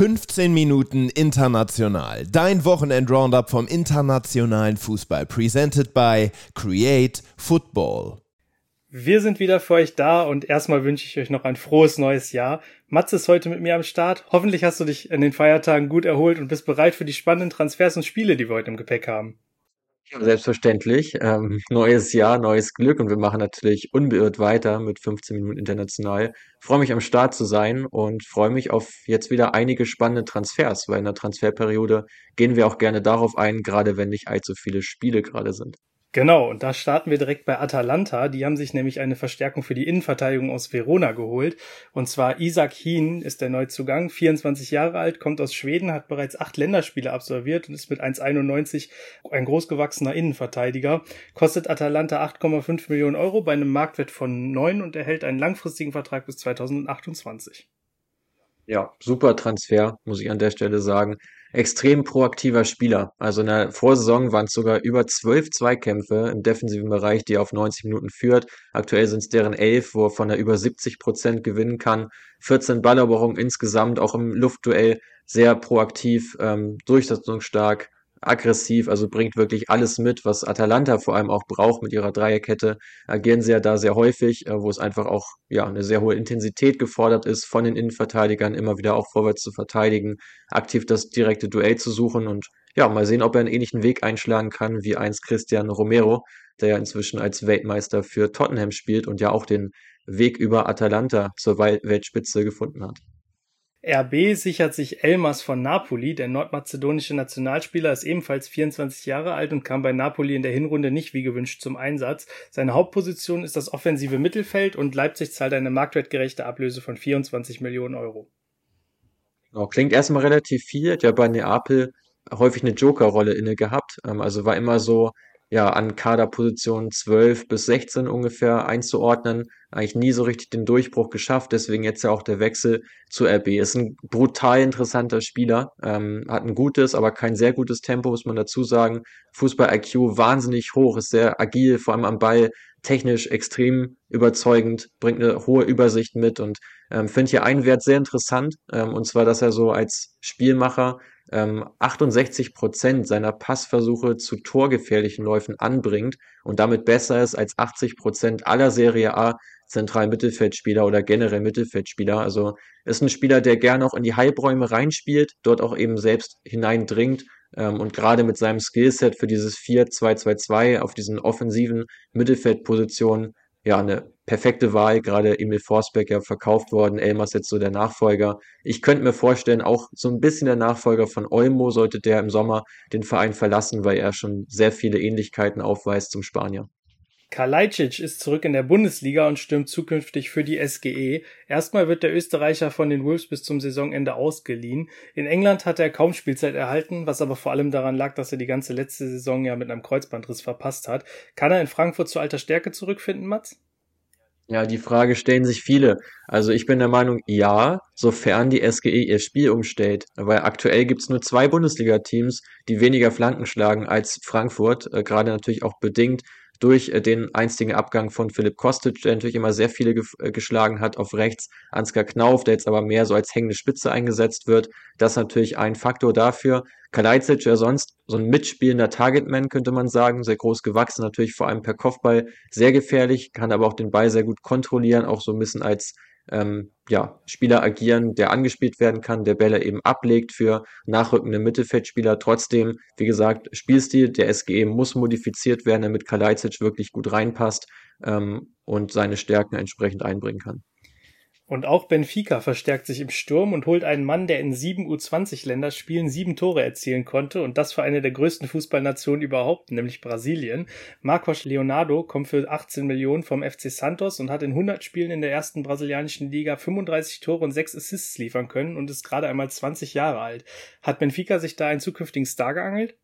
15 Minuten international. Dein Wochenend-Roundup vom internationalen Fußball. Presented by Create Football. Wir sind wieder für euch da und erstmal wünsche ich euch noch ein frohes neues Jahr. Matze ist heute mit mir am Start. Hoffentlich hast du dich in den Feiertagen gut erholt und bist bereit für die spannenden Transfers und Spiele, die wir heute im Gepäck haben. Selbstverständlich. Ähm, neues Jahr, neues Glück und wir machen natürlich unbeirrt weiter mit 15 Minuten international. Freue mich am Start zu sein und freue mich auf jetzt wieder einige spannende Transfers, weil in der Transferperiode gehen wir auch gerne darauf ein, gerade wenn nicht allzu viele Spiele gerade sind. Genau, und da starten wir direkt bei Atalanta. Die haben sich nämlich eine Verstärkung für die Innenverteidigung aus Verona geholt. Und zwar Isaac Hien ist der Neuzugang, 24 Jahre alt, kommt aus Schweden, hat bereits acht Länderspiele absolviert und ist mit 1,91 ein großgewachsener Innenverteidiger. Kostet Atalanta 8,5 Millionen Euro bei einem Marktwert von 9 und erhält einen langfristigen Vertrag bis 2028. Ja, super Transfer, muss ich an der Stelle sagen extrem proaktiver Spieler. Also in der Vorsaison waren es sogar über zwölf Zweikämpfe im defensiven Bereich, die er auf 90 Minuten führt. Aktuell sind es deren elf, wovon er über 70 Prozent gewinnen kann. 14 Balleroberungen insgesamt, auch im Luftduell sehr proaktiv, ähm, durchsetzungsstark aggressiv, also bringt wirklich alles mit, was Atalanta vor allem auch braucht mit ihrer Dreierkette. Agieren sie ja da sehr häufig, äh, wo es einfach auch ja eine sehr hohe Intensität gefordert ist, von den Innenverteidigern immer wieder auch vorwärts zu verteidigen, aktiv das direkte Duell zu suchen und ja, mal sehen, ob er einen ähnlichen Weg einschlagen kann wie einst Cristiano Romero, der ja inzwischen als Weltmeister für Tottenham spielt und ja auch den Weg über Atalanta zur Weltspitze gefunden hat. RB sichert sich Elmas von Napoli. Der nordmazedonische Nationalspieler ist ebenfalls 24 Jahre alt und kam bei Napoli in der Hinrunde nicht wie gewünscht zum Einsatz. Seine Hauptposition ist das offensive Mittelfeld und Leipzig zahlt eine marktwertgerechte Ablöse von 24 Millionen Euro. Oh, klingt erstmal relativ viel, hat ja bei Neapel häufig eine Jokerrolle inne gehabt. Ähm, also war immer so ja, an Kaderpositionen 12 bis 16 ungefähr einzuordnen. Eigentlich nie so richtig den Durchbruch geschafft, deswegen jetzt ja auch der Wechsel zu RB. Ist ein brutal interessanter Spieler, ähm, hat ein gutes, aber kein sehr gutes Tempo, muss man dazu sagen. Fußball-IQ wahnsinnig hoch, ist sehr agil, vor allem am Ball, technisch extrem überzeugend, bringt eine hohe Übersicht mit und ähm, finde hier einen Wert sehr interessant, ähm, und zwar, dass er so als Spielmacher ähm, 68 Prozent seiner Passversuche zu torgefährlichen Läufen anbringt und damit besser ist als 80 Prozent aller Serie A zentralen Mittelfeldspieler oder generell Mittelfeldspieler. Also ist ein Spieler, der gerne auch in die Halbräume reinspielt, dort auch eben selbst hineindringt ähm, und gerade mit seinem Skillset für dieses 4-2-2-2 auf diesen offensiven Mittelfeldpositionen ja, eine perfekte Wahl, gerade Emil Forsberg ja verkauft worden, Elmas jetzt so der Nachfolger. Ich könnte mir vorstellen, auch so ein bisschen der Nachfolger von Olmo sollte der im Sommer den Verein verlassen, weil er schon sehr viele Ähnlichkeiten aufweist zum Spanier. Kalajdzic ist zurück in der Bundesliga und stürmt zukünftig für die SGE. Erstmal wird der Österreicher von den Wolves bis zum Saisonende ausgeliehen. In England hat er kaum Spielzeit erhalten, was aber vor allem daran lag, dass er die ganze letzte Saison ja mit einem Kreuzbandriss verpasst hat. Kann er in Frankfurt zu alter Stärke zurückfinden, Mats? Ja, die Frage stellen sich viele. Also ich bin der Meinung, ja, sofern die SGE ihr Spiel umstellt. Weil aktuell gibt's nur zwei Bundesliga-Teams, die weniger Flanken schlagen als Frankfurt, äh, gerade natürlich auch bedingt durch äh, den einstigen Abgang von Philipp Kostic, der natürlich immer sehr viele ge äh, geschlagen hat auf rechts, Ansgar Knauf, der jetzt aber mehr so als hängende Spitze eingesetzt wird. Das ist natürlich ein Faktor dafür. Kalajdzic ja sonst so ein mitspielender Targetman, könnte man sagen, sehr groß gewachsen, natürlich vor allem per Kopfball, sehr gefährlich, kann aber auch den Ball sehr gut kontrollieren, auch so ein bisschen als ähm, ja, Spieler agieren, der angespielt werden kann, der Bälle eben ablegt für nachrückende Mittelfeldspieler. Trotzdem, wie gesagt, Spielstil der SGE muss modifiziert werden, damit Kalajdzic wirklich gut reinpasst ähm, und seine Stärken entsprechend einbringen kann. Und auch Benfica verstärkt sich im Sturm und holt einen Mann, der in sieben U20-Länderspielen sieben Tore erzielen konnte und das für eine der größten Fußballnationen überhaupt, nämlich Brasilien. Marcos Leonardo kommt für 18 Millionen vom FC Santos und hat in 100 Spielen in der ersten brasilianischen Liga 35 Tore und 6 Assists liefern können und ist gerade einmal 20 Jahre alt. Hat Benfica sich da einen zukünftigen Star geangelt?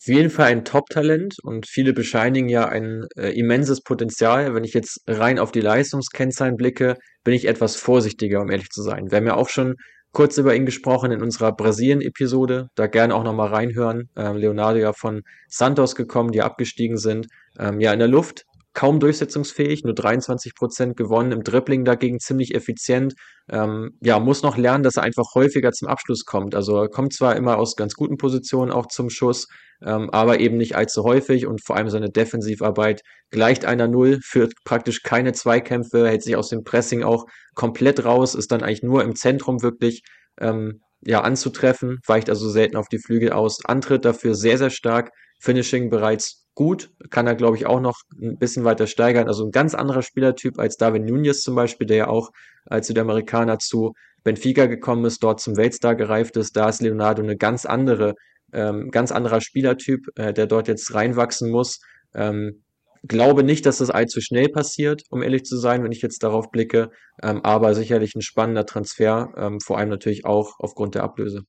Auf jeden Fall ein Top-Talent und viele bescheinigen ja ein äh, immenses Potenzial. Wenn ich jetzt rein auf die Leistungskennzahlen blicke, bin ich etwas vorsichtiger, um ehrlich zu sein. Wir haben ja auch schon kurz über ihn gesprochen in unserer Brasilien-Episode. Da gerne auch nochmal reinhören. Ähm, Leonardo ja von Santos gekommen, die abgestiegen sind. Ähm, ja, in der Luft kaum durchsetzungsfähig, nur 23 Prozent gewonnen, im Dribbling dagegen ziemlich effizient. Ähm, ja, muss noch lernen, dass er einfach häufiger zum Abschluss kommt. Also er kommt zwar immer aus ganz guten Positionen auch zum Schuss, ähm, aber eben nicht allzu häufig und vor allem seine Defensivarbeit gleicht einer Null, führt praktisch keine Zweikämpfe, hält sich aus dem Pressing auch komplett raus, ist dann eigentlich nur im Zentrum wirklich ähm, ja, anzutreffen, weicht also selten auf die Flügel aus, antritt dafür sehr, sehr stark, Finishing bereits gut, kann er, glaube ich, auch noch ein bisschen weiter steigern. Also ein ganz anderer Spielertyp als Darwin Nunez zum Beispiel, der ja auch als Südamerikaner zu Benfica gekommen ist, dort zum Weltstar gereift ist. Da ist Leonardo eine ganz andere, ähm, ganz anderer Spielertyp, äh, der dort jetzt reinwachsen muss. Ähm, glaube nicht, dass das allzu schnell passiert, um ehrlich zu sein, wenn ich jetzt darauf blicke. Ähm, aber sicherlich ein spannender Transfer, ähm, vor allem natürlich auch aufgrund der Ablöse.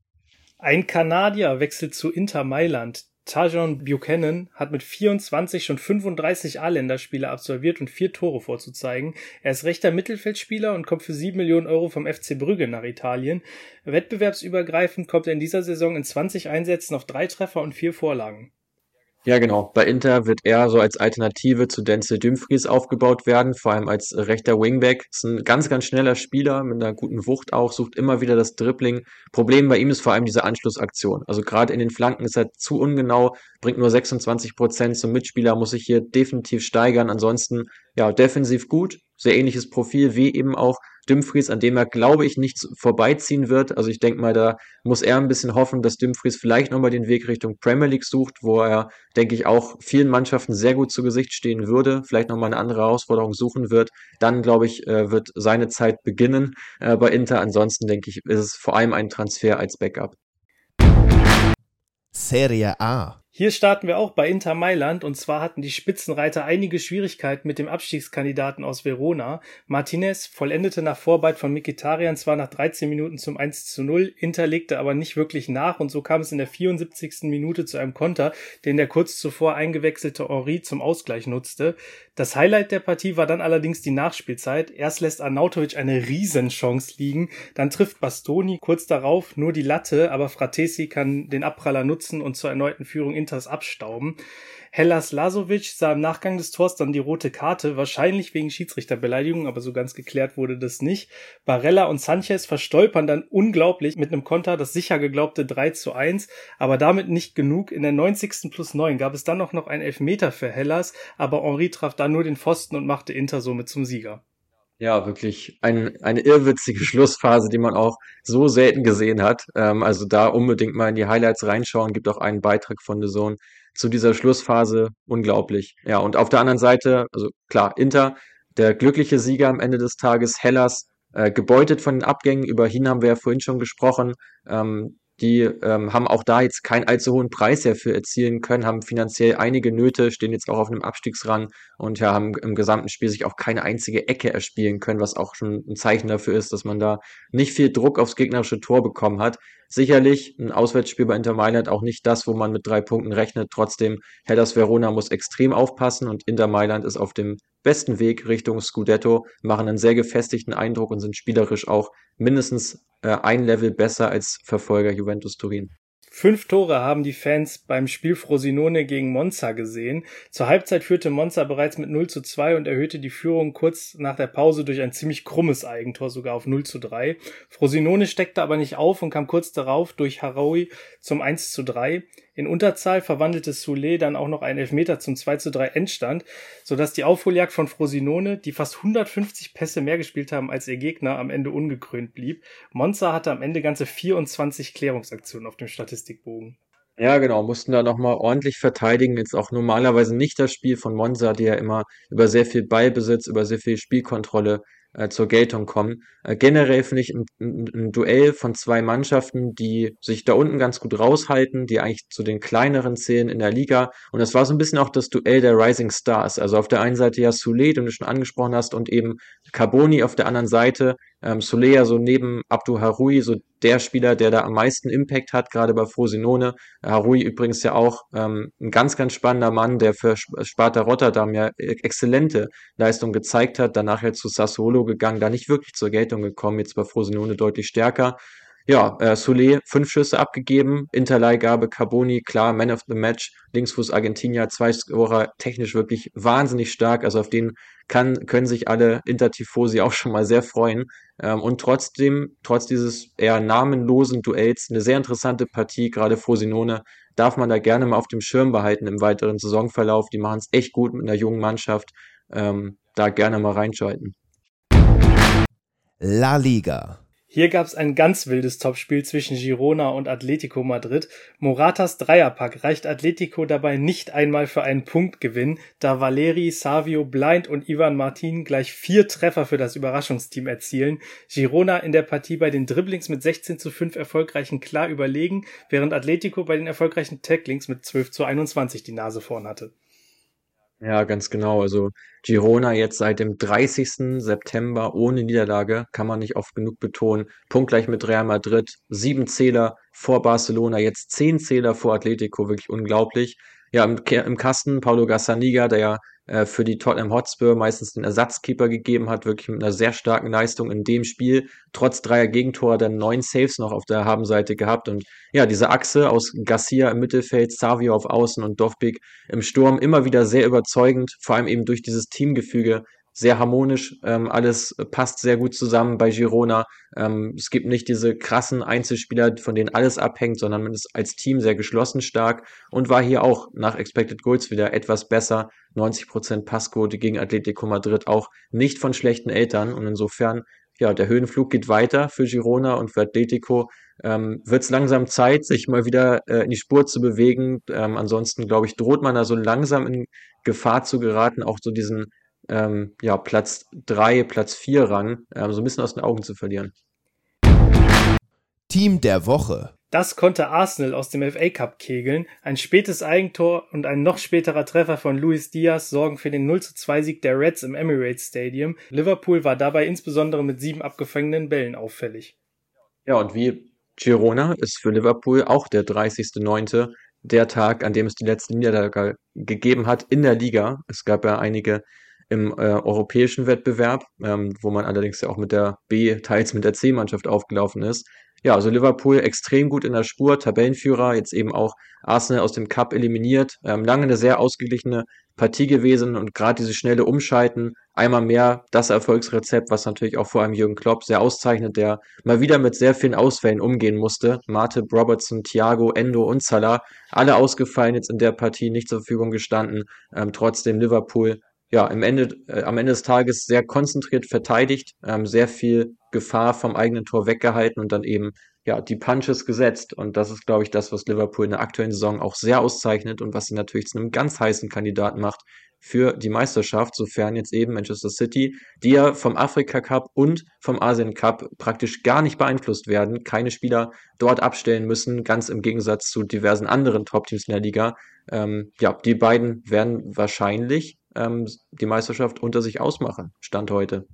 Ein Kanadier wechselt zu Inter Mailand. Tajon Buchanan hat mit 24 schon 35 A-Länderspiele absolviert und vier Tore vorzuzeigen. Er ist rechter Mittelfeldspieler und kommt für 7 Millionen Euro vom FC Brügge nach Italien. Wettbewerbsübergreifend kommt er in dieser Saison in 20 Einsätzen auf drei Treffer und vier Vorlagen. Ja, genau. Bei Inter wird er so als Alternative zu Denzel Dumfries aufgebaut werden, vor allem als rechter Wingback. Ist ein ganz, ganz schneller Spieler mit einer guten Wucht auch, sucht immer wieder das Dribbling. Problem bei ihm ist vor allem diese Anschlussaktion. Also gerade in den Flanken ist er zu ungenau, bringt nur 26 Prozent zum Mitspieler, muss sich hier definitiv steigern. Ansonsten, ja, defensiv gut, sehr ähnliches Profil wie eben auch Dumfries, an dem er, glaube ich, nicht vorbeiziehen wird. Also ich denke mal, da muss er ein bisschen hoffen, dass Dumfries vielleicht nochmal den Weg Richtung Premier League sucht, wo er, denke ich, auch vielen Mannschaften sehr gut zu Gesicht stehen würde, vielleicht nochmal eine andere Herausforderung suchen wird. Dann, glaube ich, äh, wird seine Zeit beginnen äh, bei Inter. Ansonsten, denke ich, ist es vor allem ein Transfer als Backup. Serie A hier starten wir auch bei Inter Mailand und zwar hatten die Spitzenreiter einige Schwierigkeiten mit dem Abstiegskandidaten aus Verona. Martinez vollendete nach Vorarbeit von Mikitarian zwar nach 13 Minuten zum 1 zu 0, Inter legte aber nicht wirklich nach und so kam es in der 74. Minute zu einem Konter, den der kurz zuvor eingewechselte Henri zum Ausgleich nutzte. Das Highlight der Partie war dann allerdings die Nachspielzeit. Erst lässt Arnautovic eine Riesenchance liegen, dann trifft Bastoni kurz darauf nur die Latte, aber Fratesi kann den Abpraller nutzen und zur erneuten Führung Inters abstauben. Hellas Lasovic sah im Nachgang des Tors dann die rote Karte, wahrscheinlich wegen Schiedsrichterbeleidigung, aber so ganz geklärt wurde das nicht. Barella und Sanchez verstolpern dann unglaublich mit einem Konter das sicher geglaubte 3 zu 1, aber damit nicht genug. In der 90. plus 9 gab es dann noch, noch einen Elfmeter für Hellas, aber Henri traf da nur den Pfosten und machte Inter somit zum Sieger. Ja, wirklich ein, eine irrwitzige Schlussphase, die man auch so selten gesehen hat. Ähm, also da unbedingt mal in die Highlights reinschauen. Gibt auch einen Beitrag von The Zone zu dieser Schlussphase. Unglaublich. Ja, und auf der anderen Seite, also klar, Inter, der glückliche Sieger am Ende des Tages, Hellas, äh, gebeutet von den Abgängen. Über ihn haben wir ja vorhin schon gesprochen. Ähm, die ähm, haben auch da jetzt keinen allzu hohen Preis dafür erzielen können, haben finanziell einige Nöte, stehen jetzt auch auf einem Abstiegsrang und ja, haben im gesamten Spiel sich auch keine einzige Ecke erspielen können, was auch schon ein Zeichen dafür ist, dass man da nicht viel Druck aufs gegnerische Tor bekommen hat. Sicherlich ein Auswärtsspiel bei Inter Mailand auch nicht das, wo man mit drei Punkten rechnet. Trotzdem, Hellas Verona muss extrem aufpassen und Inter Mailand ist auf dem besten Weg Richtung Scudetto, machen einen sehr gefestigten Eindruck und sind spielerisch auch mindestens äh, ein Level besser als Verfolger Juventus Turin. Fünf Tore haben die Fans beim Spiel Frosinone gegen Monza gesehen. Zur Halbzeit führte Monza bereits mit 0 zu 2 und erhöhte die Führung kurz nach der Pause durch ein ziemlich krummes Eigentor sogar auf 0 zu 3. Frosinone steckte aber nicht auf und kam kurz darauf durch Haraui zum 1 zu 3. In Unterzahl verwandelte Soule dann auch noch einen Elfmeter zum 2 zu 3 Endstand, sodass die Aufholjagd von Frosinone, die fast 150 Pässe mehr gespielt haben als ihr Gegner, am Ende ungekrönt blieb. Monza hatte am Ende ganze 24 Klärungsaktionen auf dem Statistikbogen. Ja, genau, mussten da nochmal ordentlich verteidigen. Jetzt auch normalerweise nicht das Spiel von Monza, die ja immer über sehr viel Ballbesitz, über sehr viel Spielkontrolle äh, zur Geltung kommen. Äh, generell finde ich ein, ein, Duell von zwei Mannschaften, die sich da unten ganz gut raushalten, die eigentlich zu den kleineren zählen in der Liga. Und das war so ein bisschen auch das Duell der Rising Stars. Also auf der einen Seite ja Soule, den du schon angesprochen hast, und eben Carboni auf der anderen Seite. Ähm, Soule ja so neben Abdu Harui, so der Spieler, der da am meisten Impact hat, gerade bei Frosinone. Harui übrigens ja auch ähm, ein ganz, ganz spannender Mann, der für Sparta Rotterdam ja e-, exzellente Leistung gezeigt hat. Danach ja zu Sassuolo gegangen, da nicht wirklich zur Geltung gekommen, jetzt bei Frosinone deutlich stärker. Ja, äh, Soule fünf Schüsse abgegeben, Interleihgabe Carboni, klar, Man of the Match, Linksfuß Argentinier, zwei Scorer, technisch wirklich wahnsinnig stark, also auf den kann, können sich alle Intertifosi auch schon mal sehr freuen. Ähm, und trotzdem, trotz dieses eher namenlosen Duells, eine sehr interessante Partie, gerade Frosinone, darf man da gerne mal auf dem Schirm behalten im weiteren Saisonverlauf. Die machen es echt gut mit einer jungen Mannschaft. Ähm, da gerne mal reinschalten. La Liga. Hier gab es ein ganz wildes Topspiel zwischen Girona und Atletico Madrid. Moratas Dreierpack reicht Atletico dabei nicht einmal für einen Punktgewinn, da Valeri, Savio, Blind und Ivan Martin gleich vier Treffer für das Überraschungsteam erzielen. Girona in der Partie bei den Dribblings mit 16 zu 5 erfolgreichen klar überlegen, während Atletico bei den erfolgreichen Tacklings mit 12 zu 21 die Nase vorn hatte. Ja, ganz genau. Also Girona jetzt seit dem 30. September ohne Niederlage, kann man nicht oft genug betonen. Punktgleich mit Real Madrid, sieben Zähler vor Barcelona, jetzt zehn Zähler vor Atletico, wirklich unglaublich. Ja, im, im Kasten Paulo Gazzaniga, der ja äh, für die Tottenham Hotspur meistens den Ersatzkeeper gegeben hat, wirklich mit einer sehr starken Leistung in dem Spiel. Trotz dreier Gegentore dann neun Saves noch auf der Habenseite gehabt. Und ja, diese Achse aus Garcia im Mittelfeld, Savio auf Außen und Dovbik im Sturm immer wieder sehr überzeugend, vor allem eben durch dieses Teamgefüge sehr harmonisch, ähm, alles passt sehr gut zusammen bei Girona. Ähm, es gibt nicht diese krassen Einzelspieler, von denen alles abhängt, sondern man ist als Team sehr geschlossen stark und war hier auch nach Expected Goals wieder etwas besser. 90% Passquote gegen Atletico Madrid auch nicht von schlechten Eltern und insofern, ja, der Höhenflug geht weiter für Girona und für Atletico. Ähm, wird es langsam Zeit, sich mal wieder äh, in die Spur zu bewegen. Ähm, ansonsten, glaube ich, droht man da so langsam in Gefahr zu geraten, auch so diesen ähm, ja, Platz 3, Platz 4 Rang ähm, so ein bisschen aus den Augen zu verlieren. Team der Woche. Das konnte Arsenal aus dem FA Cup kegeln. Ein spätes Eigentor und ein noch späterer Treffer von Luis Diaz sorgen für den 0 2 Sieg der Reds im Emirates Stadium. Liverpool war dabei insbesondere mit sieben abgefangenen Bällen auffällig. Ja, und wie Girona ist für Liverpool auch der 30.09. der Tag, an dem es die letzte Niederlage gegeben hat in der Liga. Es gab ja einige im äh, europäischen Wettbewerb, ähm, wo man allerdings ja auch mit der B, teils mit der C-Mannschaft aufgelaufen ist. Ja, also Liverpool extrem gut in der Spur, Tabellenführer, jetzt eben auch Arsenal aus dem Cup eliminiert. Ähm, lange eine sehr ausgeglichene Partie gewesen und gerade dieses schnelle Umschalten, einmal mehr das Erfolgsrezept, was natürlich auch vor allem Jürgen Klopp sehr auszeichnet, der mal wieder mit sehr vielen Ausfällen umgehen musste. Marte, Robertson, Thiago, Endo und Salah, alle ausgefallen jetzt in der Partie, nicht zur Verfügung gestanden. Ähm, trotzdem Liverpool ja, im Ende, äh, am Ende des Tages sehr konzentriert verteidigt, ähm, sehr viel Gefahr vom eigenen Tor weggehalten und dann eben ja die Punches gesetzt. Und das ist, glaube ich, das, was Liverpool in der aktuellen Saison auch sehr auszeichnet und was sie natürlich zu einem ganz heißen Kandidaten macht für die Meisterschaft, sofern jetzt eben Manchester City, die ja vom Afrika Cup und vom Asien Cup praktisch gar nicht beeinflusst werden, keine Spieler dort abstellen müssen, ganz im Gegensatz zu diversen anderen Top-Teams in der Liga. Ähm, ja, die beiden werden wahrscheinlich ähm, die Meisterschaft unter sich ausmachen, Stand heute.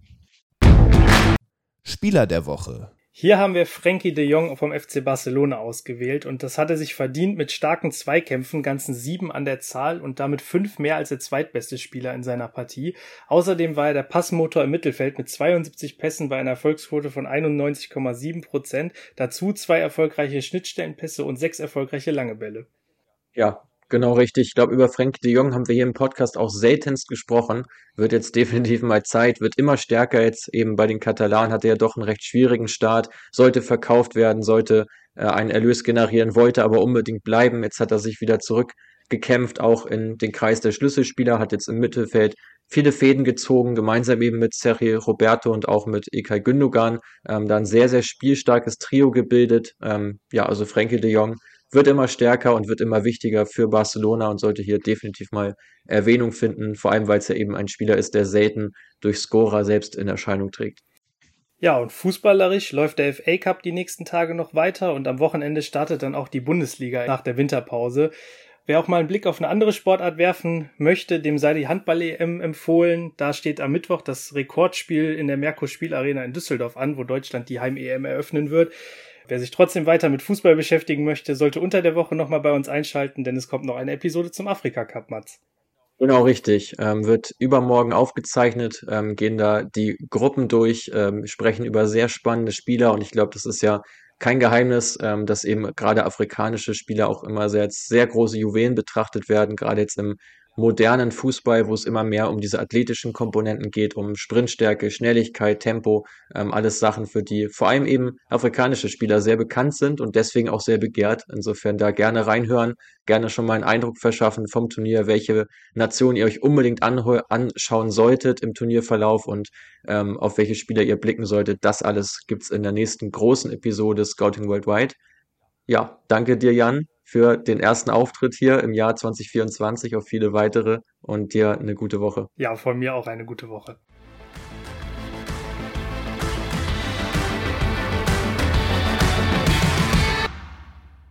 Spieler der Woche. Hier haben wir Frankie de Jong vom FC Barcelona ausgewählt und das hatte sich verdient mit starken Zweikämpfen, ganzen sieben an der Zahl und damit fünf mehr als der zweitbeste Spieler in seiner Partie. Außerdem war er der Passmotor im Mittelfeld mit 72 Pässen bei einer Erfolgsquote von 91,7 Prozent, dazu zwei erfolgreiche Schnittstellenpässe und sechs erfolgreiche lange Bälle. Ja, Genau richtig. Ich glaube, über Frank de Jong haben wir hier im Podcast auch seltenst gesprochen. Wird jetzt definitiv mal Zeit, wird immer stärker jetzt eben bei den Katalanen, hatte ja doch einen recht schwierigen Start, sollte verkauft werden, sollte äh, einen Erlös generieren, wollte aber unbedingt bleiben. Jetzt hat er sich wieder zurückgekämpft, auch in den Kreis der Schlüsselspieler, hat jetzt im Mittelfeld viele Fäden gezogen, gemeinsam eben mit Sergio Roberto und auch mit Ilkay Gündogan, ähm, da ein sehr, sehr spielstarkes Trio gebildet. Ähm, ja, also Frankie de Jong wird immer stärker und wird immer wichtiger für Barcelona und sollte hier definitiv mal Erwähnung finden, vor allem weil es ja eben ein Spieler ist, der selten durch Scorer selbst in Erscheinung trägt. Ja, und fußballerisch läuft der FA Cup die nächsten Tage noch weiter und am Wochenende startet dann auch die Bundesliga nach der Winterpause. Wer auch mal einen Blick auf eine andere Sportart werfen möchte, dem sei die Handball-EM empfohlen. Da steht am Mittwoch das Rekordspiel in der Merkur Spielarena in Düsseldorf an, wo Deutschland die Heim-EM eröffnen wird. Wer sich trotzdem weiter mit Fußball beschäftigen möchte, sollte unter der Woche nochmal bei uns einschalten, denn es kommt noch eine Episode zum Afrika Cup, Mats. Genau, richtig. Ähm, wird übermorgen aufgezeichnet, ähm, gehen da die Gruppen durch, ähm, sprechen über sehr spannende Spieler und ich glaube, das ist ja kein Geheimnis, ähm, dass eben gerade afrikanische Spieler auch immer sehr, als sehr große Juwelen betrachtet werden, gerade jetzt im modernen Fußball, wo es immer mehr um diese athletischen Komponenten geht, um Sprintstärke, Schnelligkeit, Tempo, ähm, alles Sachen, für die vor allem eben afrikanische Spieler sehr bekannt sind und deswegen auch sehr begehrt. Insofern da gerne reinhören, gerne schon mal einen Eindruck verschaffen vom Turnier, welche Nation ihr euch unbedingt anschauen solltet im Turnierverlauf und ähm, auf welche Spieler ihr blicken solltet. Das alles gibt's in der nächsten großen Episode Scouting Worldwide. Ja, danke dir, Jan, für den ersten Auftritt hier im Jahr 2024 auf viele weitere und dir eine gute Woche. Ja, von mir auch eine gute Woche.